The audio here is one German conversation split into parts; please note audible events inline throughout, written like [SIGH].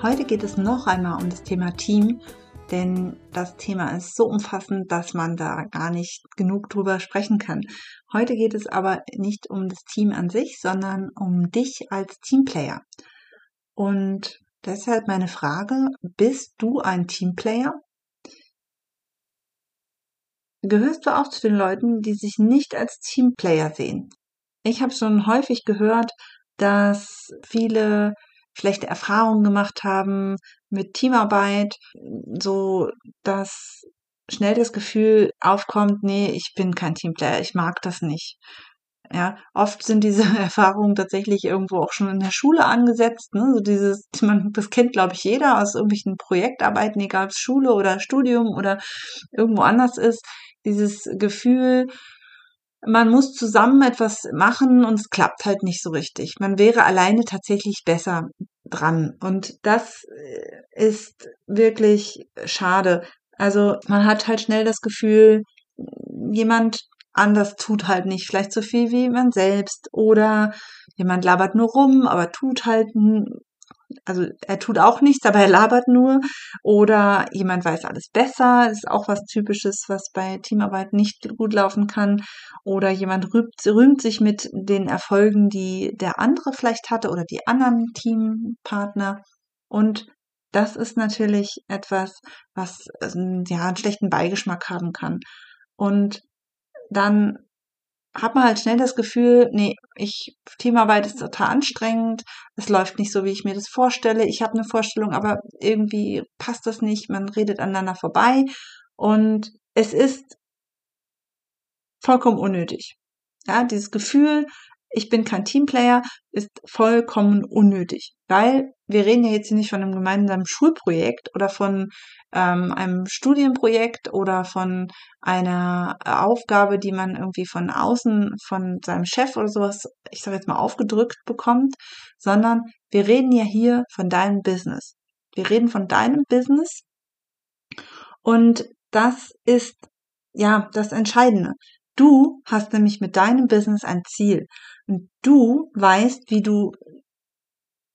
Heute geht es noch einmal um das Thema Team, denn das Thema ist so umfassend, dass man da gar nicht genug drüber sprechen kann. Heute geht es aber nicht um das Team an sich, sondern um dich als Teamplayer. Und deshalb meine Frage, bist du ein Teamplayer? Gehörst du auch zu den Leuten, die sich nicht als Teamplayer sehen? Ich habe schon häufig gehört, dass viele schlechte Erfahrungen gemacht haben mit Teamarbeit, so dass schnell das Gefühl aufkommt, nee, ich bin kein Teamplayer, ich mag das nicht. Ja, oft sind diese [LAUGHS] Erfahrungen tatsächlich irgendwo auch schon in der Schule angesetzt. Ne? So dieses, man, das kennt, glaube ich, jeder aus irgendwelchen Projektarbeiten, egal ob es Schule oder Studium oder irgendwo anders ist. Dieses Gefühl, man muss zusammen etwas machen und es klappt halt nicht so richtig. Man wäre alleine tatsächlich besser dran. Und das äh, ist wirklich schade. Also man hat halt schnell das Gefühl, jemand anders tut halt nicht vielleicht so viel wie man selbst oder jemand labert nur rum, aber tut halt also er tut auch nichts, aber er labert nur. Oder jemand weiß alles besser. Das ist auch was Typisches, was bei Teamarbeit nicht gut laufen kann. Oder jemand rühmt, rühmt sich mit den Erfolgen, die der andere vielleicht hatte oder die anderen Teampartner. Und das ist natürlich etwas, was ähm, ja einen schlechten Beigeschmack haben kann. Und dann hat man halt schnell das Gefühl, nee, ich, Teamarbeit ist total anstrengend, es läuft nicht so, wie ich mir das vorstelle. Ich habe eine Vorstellung, aber irgendwie passt das nicht, man redet aneinander vorbei und es ist vollkommen unnötig. Ja, dieses Gefühl, ich bin kein Teamplayer, ist vollkommen unnötig, weil wir reden ja jetzt hier nicht von einem gemeinsamen Schulprojekt oder von ähm, einem Studienprojekt oder von einer Aufgabe, die man irgendwie von außen, von seinem Chef oder sowas, ich sage jetzt mal, aufgedrückt bekommt, sondern wir reden ja hier von deinem Business. Wir reden von deinem Business und das ist ja das Entscheidende. Du hast nämlich mit deinem Business ein Ziel und du weißt, wie du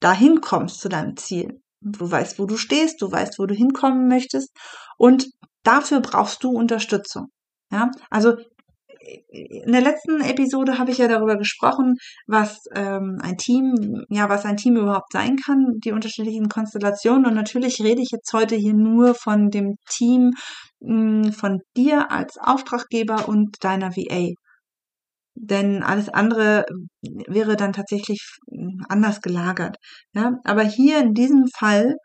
dahin kommst zu deinem Ziel. Du weißt, wo du stehst, du weißt, wo du hinkommen möchtest und dafür brauchst du Unterstützung. Ja, also in der letzten Episode habe ich ja darüber gesprochen, was ähm, ein Team, ja, was ein Team überhaupt sein kann, die unterschiedlichen Konstellationen. Und natürlich rede ich jetzt heute hier nur von dem Team von dir als Auftraggeber und deiner VA. Denn alles andere wäre dann tatsächlich anders gelagert. Ja, aber hier in diesem Fall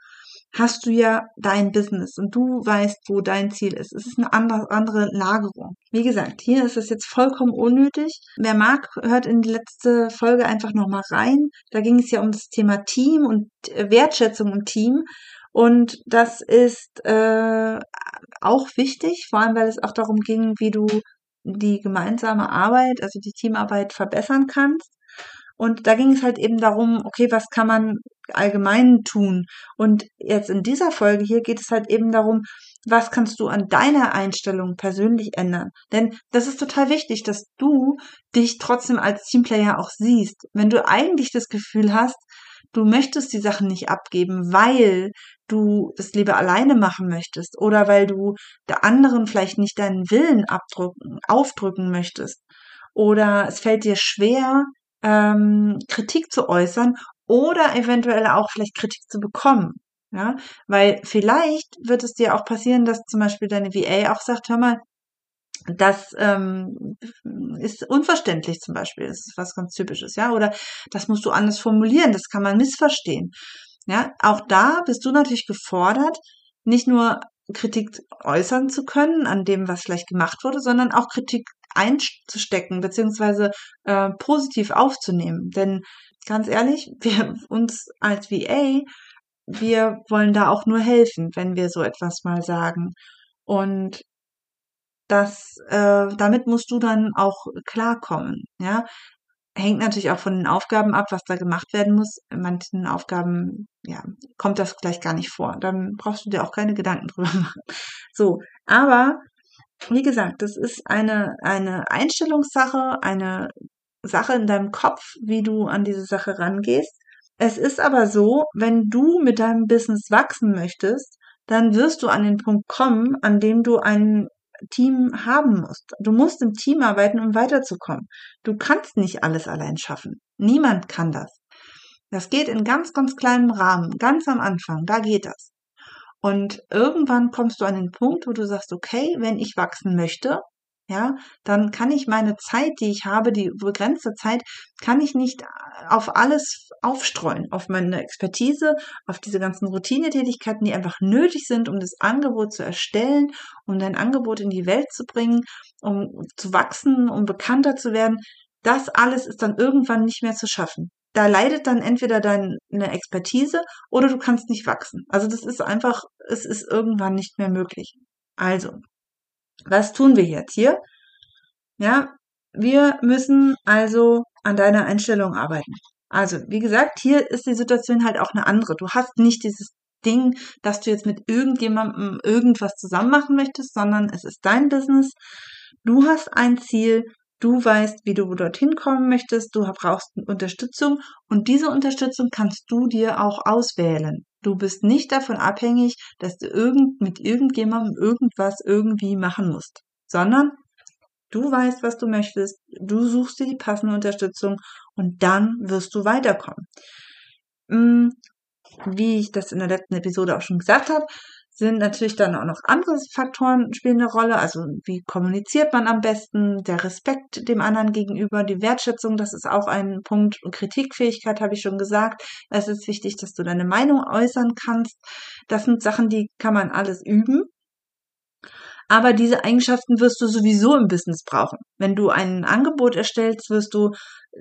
hast du ja dein Business und du weißt, wo dein Ziel ist. Es ist eine andere, andere Lagerung. Wie gesagt, hier ist es jetzt vollkommen unnötig. Wer mag, hört in die letzte Folge einfach nochmal rein. Da ging es ja um das Thema Team und Wertschätzung im Team. Und das ist äh, auch wichtig, vor allem weil es auch darum ging, wie du die gemeinsame Arbeit, also die Teamarbeit verbessern kannst. Und da ging es halt eben darum, okay, was kann man allgemein tun? Und jetzt in dieser Folge hier geht es halt eben darum, was kannst du an deiner Einstellung persönlich ändern? Denn das ist total wichtig, dass du dich trotzdem als Teamplayer auch siehst. Wenn du eigentlich das Gefühl hast, du möchtest die Sachen nicht abgeben, weil du das lieber alleine machen möchtest oder weil du der anderen vielleicht nicht deinen Willen abdrücken, aufdrücken möchtest oder es fällt dir schwer, ähm, Kritik zu äußern oder eventuell auch vielleicht Kritik zu bekommen. Ja, weil vielleicht wird es dir auch passieren, dass zum Beispiel deine VA auch sagt, hör mal, das ähm, ist unverständlich zum Beispiel. Das ist was ganz Typisches, ja. Oder das musst du anders formulieren, das kann man missverstehen. Ja, auch da bist du natürlich gefordert, nicht nur Kritik äußern zu können an dem, was vielleicht gemacht wurde, sondern auch Kritik einzustecken, beziehungsweise äh, positiv aufzunehmen. Denn ganz ehrlich, [LAUGHS] wir uns als VA, wir wollen da auch nur helfen, wenn wir so etwas mal sagen. Und das, äh, damit musst du dann auch klarkommen. Ja, hängt natürlich auch von den Aufgaben ab, was da gemacht werden muss. In manchen Aufgaben, ja, kommt das gleich gar nicht vor. Dann brauchst du dir auch keine Gedanken [LAUGHS] drüber machen. So, aber wie gesagt, das ist eine eine Einstellungssache, eine Sache in deinem Kopf, wie du an diese Sache rangehst. Es ist aber so, wenn du mit deinem Business wachsen möchtest, dann wirst du an den Punkt kommen, an dem du einen Team haben musst. Du musst im Team arbeiten, um weiterzukommen. Du kannst nicht alles allein schaffen. Niemand kann das. Das geht in ganz, ganz kleinem Rahmen, ganz am Anfang, da geht das. Und irgendwann kommst du an den Punkt, wo du sagst, okay, wenn ich wachsen möchte, ja, dann kann ich meine Zeit, die ich habe, die begrenzte Zeit, kann ich nicht auf alles aufstreuen, auf meine Expertise, auf diese ganzen Routinetätigkeiten, die einfach nötig sind, um das Angebot zu erstellen, um dein Angebot in die Welt zu bringen, um zu wachsen, um bekannter zu werden. Das alles ist dann irgendwann nicht mehr zu schaffen. Da leidet dann entweder deine Expertise oder du kannst nicht wachsen. Also das ist einfach, es ist irgendwann nicht mehr möglich. Also, was tun wir jetzt hier? Ja, wir müssen also an deiner Einstellung arbeiten. Also, wie gesagt, hier ist die Situation halt auch eine andere. Du hast nicht dieses Ding, dass du jetzt mit irgendjemandem irgendwas zusammen machen möchtest, sondern es ist dein Business. Du hast ein Ziel, du weißt, wie du dorthin kommen möchtest, du brauchst Unterstützung und diese Unterstützung kannst du dir auch auswählen. Du bist nicht davon abhängig, dass du irgend, mit irgendjemandem irgendwas irgendwie machen musst, sondern du weißt, was du möchtest, du suchst dir die passende Unterstützung und dann wirst du weiterkommen. Hm, wie ich das in der letzten Episode auch schon gesagt habe, sind natürlich dann auch noch andere Faktoren spielen eine Rolle. Also wie kommuniziert man am besten, der Respekt dem anderen gegenüber, die Wertschätzung, das ist auch ein Punkt. Und Kritikfähigkeit habe ich schon gesagt. Es ist wichtig, dass du deine Meinung äußern kannst. Das sind Sachen, die kann man alles üben. Aber diese Eigenschaften wirst du sowieso im Business brauchen. Wenn du ein Angebot erstellst, wirst du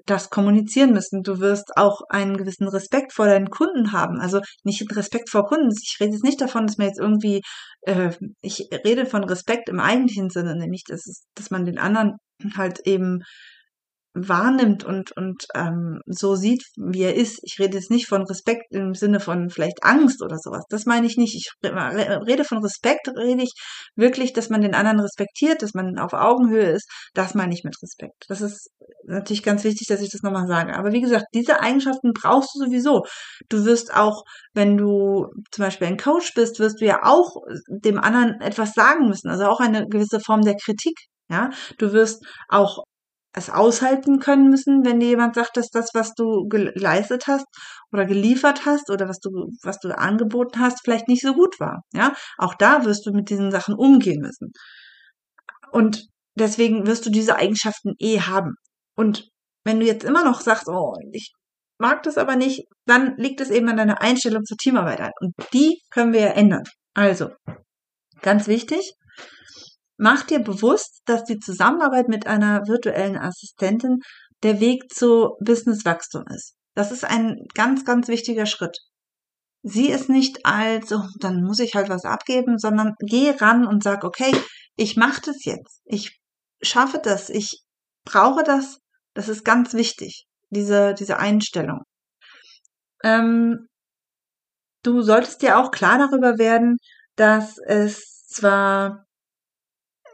das kommunizieren müssen. Du wirst auch einen gewissen Respekt vor deinen Kunden haben. Also nicht Respekt vor Kunden. Ich rede jetzt nicht davon, dass man jetzt irgendwie, äh, ich rede von Respekt im eigentlichen Sinne, nämlich, dass, es, dass man den anderen halt eben wahrnimmt und, und ähm, so sieht, wie er ist. Ich rede jetzt nicht von Respekt im Sinne von vielleicht Angst oder sowas. Das meine ich nicht. Ich rede von Respekt, rede ich wirklich, dass man den anderen respektiert, dass man auf Augenhöhe ist. Das meine ich mit Respekt. Das ist natürlich ganz wichtig, dass ich das nochmal sage. Aber wie gesagt, diese Eigenschaften brauchst du sowieso. Du wirst auch, wenn du zum Beispiel ein Coach bist, wirst du ja auch dem anderen etwas sagen müssen. Also auch eine gewisse Form der Kritik. Ja, du wirst auch es aushalten können müssen, wenn dir jemand sagt, dass das, was du geleistet hast oder geliefert hast oder was du, was du angeboten hast, vielleicht nicht so gut war. Ja, auch da wirst du mit diesen Sachen umgehen müssen. Und deswegen wirst du diese Eigenschaften eh haben. Und wenn du jetzt immer noch sagst, oh, ich mag das aber nicht, dann liegt es eben an deiner Einstellung zur Teamarbeit Und die können wir ja ändern. Also, ganz wichtig, Mach dir bewusst, dass die Zusammenarbeit mit einer virtuellen Assistentin der Weg zu Businesswachstum ist. Das ist ein ganz, ganz wichtiger Schritt. Sieh es nicht als, oh, dann muss ich halt was abgeben, sondern geh ran und sag, okay, ich mache das jetzt. Ich schaffe das. Ich brauche das. Das ist ganz wichtig, diese, diese Einstellung. Ähm, du solltest dir auch klar darüber werden, dass es zwar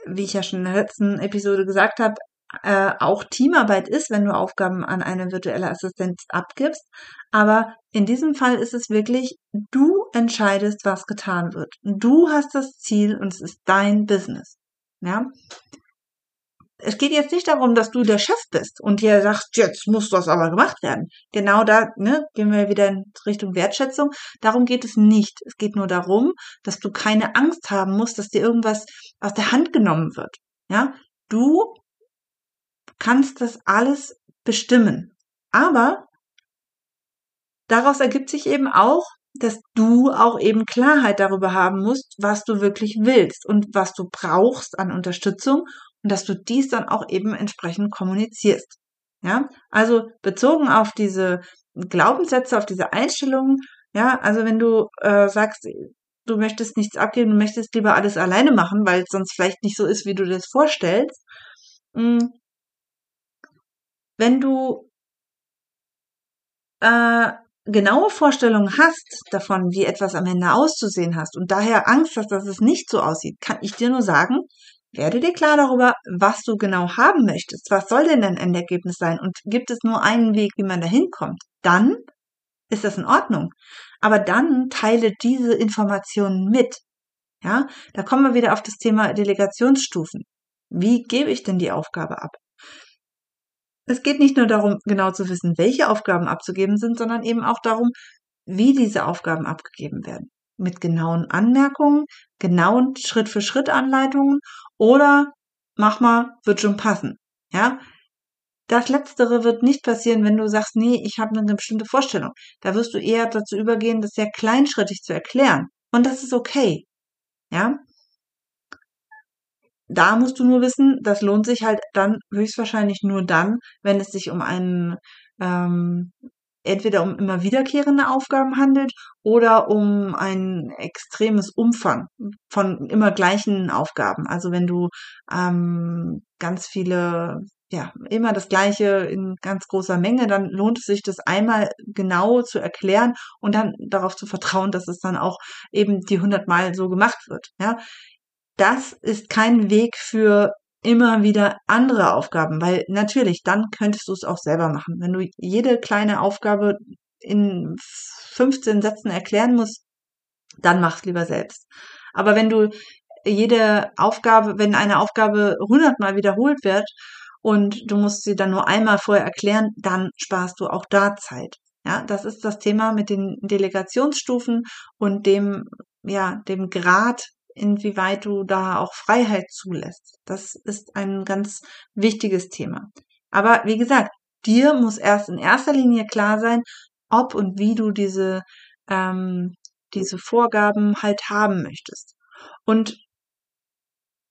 wie ich ja schon in der letzten Episode gesagt habe, äh, auch Teamarbeit ist, wenn du Aufgaben an eine virtuelle Assistenz abgibst. Aber in diesem Fall ist es wirklich, du entscheidest, was getan wird. Du hast das Ziel und es ist dein Business. Ja es geht jetzt nicht darum, dass du der Chef bist und dir sagst, jetzt muss das aber gemacht werden. Genau da ne, gehen wir wieder in Richtung Wertschätzung. Darum geht es nicht. Es geht nur darum, dass du keine Angst haben musst, dass dir irgendwas aus der Hand genommen wird. Ja, du kannst das alles bestimmen. Aber daraus ergibt sich eben auch, dass du auch eben Klarheit darüber haben musst, was du wirklich willst und was du brauchst an Unterstützung und dass du dies dann auch eben entsprechend kommunizierst. Ja, also bezogen auf diese Glaubenssätze, auf diese Einstellungen, ja, also wenn du äh, sagst, du möchtest nichts abgeben, du möchtest lieber alles alleine machen, weil es sonst vielleicht nicht so ist, wie du das vorstellst. Hm, wenn du äh, genaue Vorstellungen hast davon, wie etwas am Ende auszusehen hast und daher Angst hast, dass es nicht so aussieht, kann ich dir nur sagen, werde dir klar darüber, was du genau haben möchtest. Was soll denn dein Endergebnis sein? Und gibt es nur einen Weg, wie man da hinkommt? Dann ist das in Ordnung. Aber dann teile diese Informationen mit. Ja, da kommen wir wieder auf das Thema Delegationsstufen. Wie gebe ich denn die Aufgabe ab? Es geht nicht nur darum, genau zu wissen, welche Aufgaben abzugeben sind, sondern eben auch darum, wie diese Aufgaben abgegeben werden. Mit genauen Anmerkungen, genauen Schritt-für-Schritt-Anleitungen oder mach mal, wird schon passen. Ja, das Letztere wird nicht passieren, wenn du sagst, nee, ich habe eine bestimmte Vorstellung. Da wirst du eher dazu übergehen, das sehr kleinschrittig zu erklären. Und das ist okay. Ja, da musst du nur wissen, das lohnt sich halt dann höchstwahrscheinlich nur dann, wenn es sich um einen ähm, entweder um immer wiederkehrende Aufgaben handelt oder um ein extremes Umfang von immer gleichen Aufgaben. Also wenn du ähm, ganz viele ja, immer das Gleiche in ganz großer Menge, dann lohnt es sich, das einmal genau zu erklären und dann darauf zu vertrauen, dass es dann auch eben die hundertmal so gemacht wird. Ja, das ist kein Weg für immer wieder andere Aufgaben, weil natürlich, dann könntest du es auch selber machen. Wenn du jede kleine Aufgabe in 15 Sätzen erklären musst, dann mach's lieber selbst. Aber wenn du jede Aufgabe, wenn eine Aufgabe hundertmal wiederholt wird und du musst sie dann nur einmal vorher erklären, dann sparst du auch da Zeit. Ja, das ist das Thema mit den Delegationsstufen und dem, ja, dem Grad inwieweit du da auch Freiheit zulässt. Das ist ein ganz wichtiges Thema. Aber wie gesagt, dir muss erst in erster Linie klar sein, ob und wie du diese, ähm, diese Vorgaben halt haben möchtest. Und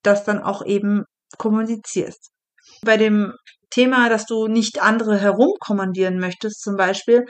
das dann auch eben kommunizierst. Bei dem Thema, dass du nicht andere herumkommandieren möchtest, zum Beispiel,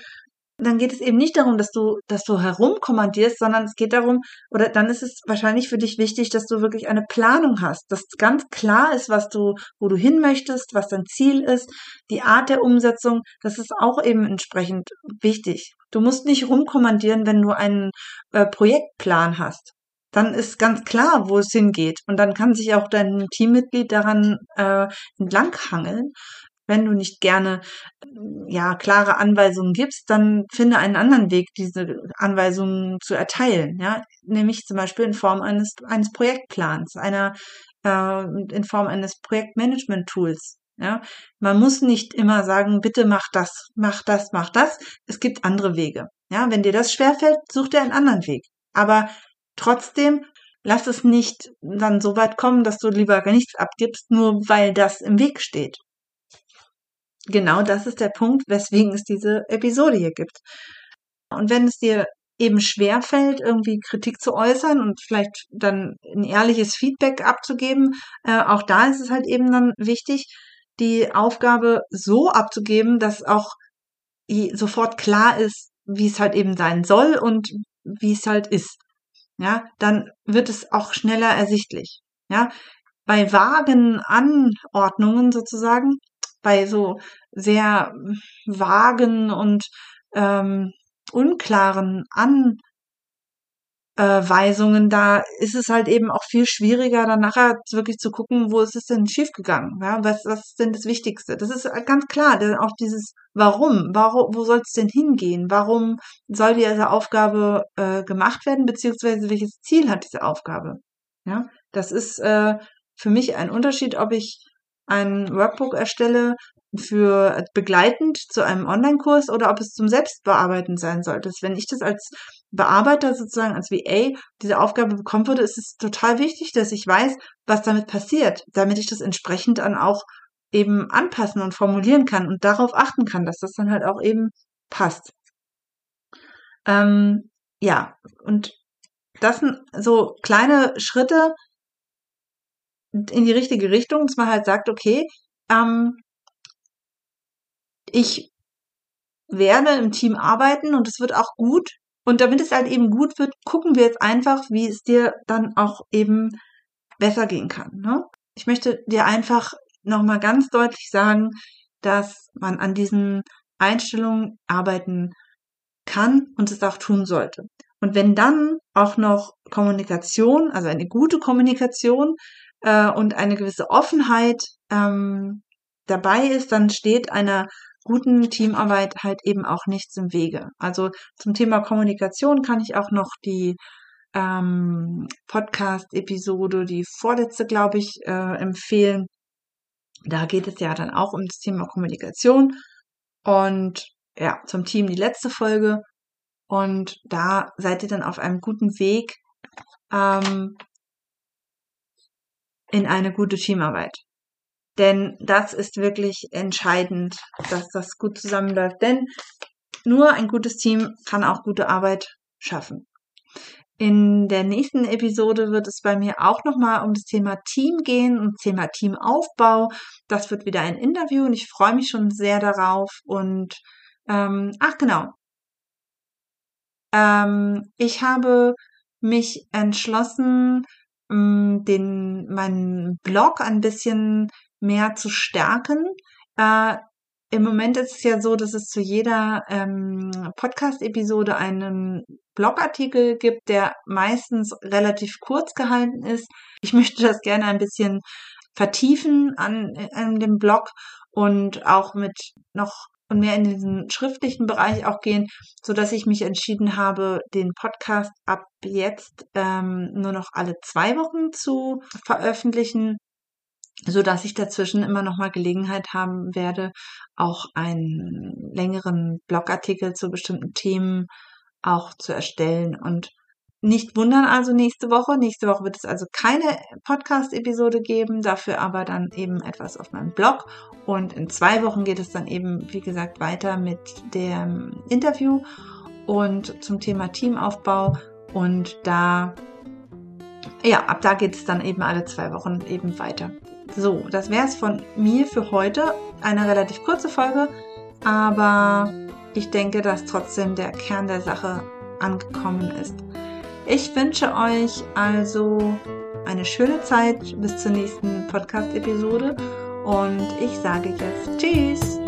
dann geht es eben nicht darum, dass du, dass du herumkommandierst, sondern es geht darum, oder dann ist es wahrscheinlich für dich wichtig, dass du wirklich eine Planung hast, dass ganz klar ist, was du, wo du hin möchtest, was dein Ziel ist, die Art der Umsetzung, das ist auch eben entsprechend wichtig. Du musst nicht rumkommandieren, wenn du einen äh, Projektplan hast. Dann ist ganz klar, wo es hingeht. Und dann kann sich auch dein Teammitglied daran äh, entlanghangeln wenn du nicht gerne ja klare Anweisungen gibst, dann finde einen anderen Weg, diese Anweisungen zu erteilen. Ja, nämlich zum Beispiel in Form eines eines Projektplans, einer äh, in Form eines Projektmanagement-Tools. Ja, man muss nicht immer sagen, bitte mach das, mach das, mach das. Es gibt andere Wege. Ja, wenn dir das schwerfällt, such dir einen anderen Weg. Aber trotzdem lass es nicht dann so weit kommen, dass du lieber gar nichts abgibst, nur weil das im Weg steht genau das ist der Punkt, weswegen es diese Episode hier gibt. Und wenn es dir eben schwerfällt, irgendwie Kritik zu äußern und vielleicht dann ein ehrliches Feedback abzugeben, äh, auch da ist es halt eben dann wichtig, die Aufgabe so abzugeben, dass auch sofort klar ist, wie es halt eben sein soll und wie es halt ist. Ja, dann wird es auch schneller ersichtlich. Ja, bei vagen Anordnungen sozusagen bei so sehr vagen und ähm, unklaren Anweisungen, da ist es halt eben auch viel schwieriger, dann nachher wirklich zu gucken, wo ist es denn schiefgegangen? Ja, was, was ist denn das Wichtigste? Das ist ganz klar, denn auch dieses Warum, warum, wo soll es denn hingehen? Warum soll diese Aufgabe äh, gemacht werden, beziehungsweise welches Ziel hat diese Aufgabe? Ja, das ist äh, für mich ein Unterschied, ob ich ein Workbook erstelle für begleitend zu einem Online-Kurs oder ob es zum Selbstbearbeiten sein sollte. Wenn ich das als Bearbeiter sozusagen, als VA diese Aufgabe bekommen würde, ist es total wichtig, dass ich weiß, was damit passiert, damit ich das entsprechend dann auch eben anpassen und formulieren kann und darauf achten kann, dass das dann halt auch eben passt. Ähm, ja, und das sind so kleine Schritte in die richtige Richtung, dass man halt sagt, okay, ähm, ich werde im Team arbeiten und es wird auch gut. Und damit es halt eben gut wird, gucken wir jetzt einfach, wie es dir dann auch eben besser gehen kann. Ne? Ich möchte dir einfach nochmal ganz deutlich sagen, dass man an diesen Einstellungen arbeiten kann und es auch tun sollte. Und wenn dann auch noch Kommunikation, also eine gute Kommunikation äh, und eine gewisse Offenheit ähm, dabei ist, dann steht einer guten Teamarbeit halt eben auch nichts im Wege. Also zum Thema Kommunikation kann ich auch noch die ähm, Podcast-Episode, die vorletzte, glaube ich, äh, empfehlen. Da geht es ja dann auch um das Thema Kommunikation und ja, zum Team die letzte Folge. Und da seid ihr dann auf einem guten Weg ähm, in eine gute Teamarbeit. Denn das ist wirklich entscheidend, dass das gut zusammenläuft. Denn nur ein gutes Team kann auch gute Arbeit schaffen. In der nächsten Episode wird es bei mir auch nochmal um das Thema Team gehen, das Thema Teamaufbau. Das wird wieder ein Interview und ich freue mich schon sehr darauf. Und ähm, ach genau. Ähm, ich habe mich entschlossen, den meinen Blog ein bisschen mehr zu stärken. Äh, Im Moment ist es ja so, dass es zu jeder ähm, Podcast-Episode einen Blogartikel gibt, der meistens relativ kurz gehalten ist. Ich möchte das gerne ein bisschen vertiefen an, an dem Blog und auch mit noch und mehr in diesen schriftlichen Bereich auch gehen, so dass ich mich entschieden habe, den Podcast ab jetzt ähm, nur noch alle zwei Wochen zu veröffentlichen so dass ich dazwischen immer noch mal Gelegenheit haben werde, auch einen längeren Blogartikel zu bestimmten Themen auch zu erstellen und nicht wundern also nächste Woche. Nächste Woche wird es also keine Podcast-Episode geben, dafür aber dann eben etwas auf meinem Blog. Und in zwei Wochen geht es dann eben, wie gesagt, weiter mit dem Interview und zum Thema Teamaufbau. Und da, ja, ab da geht es dann eben alle zwei Wochen eben weiter. So, das wäre es von mir für heute. Eine relativ kurze Folge, aber ich denke, dass trotzdem der Kern der Sache angekommen ist. Ich wünsche euch also eine schöne Zeit bis zur nächsten Podcast-Episode und ich sage jetzt Tschüss!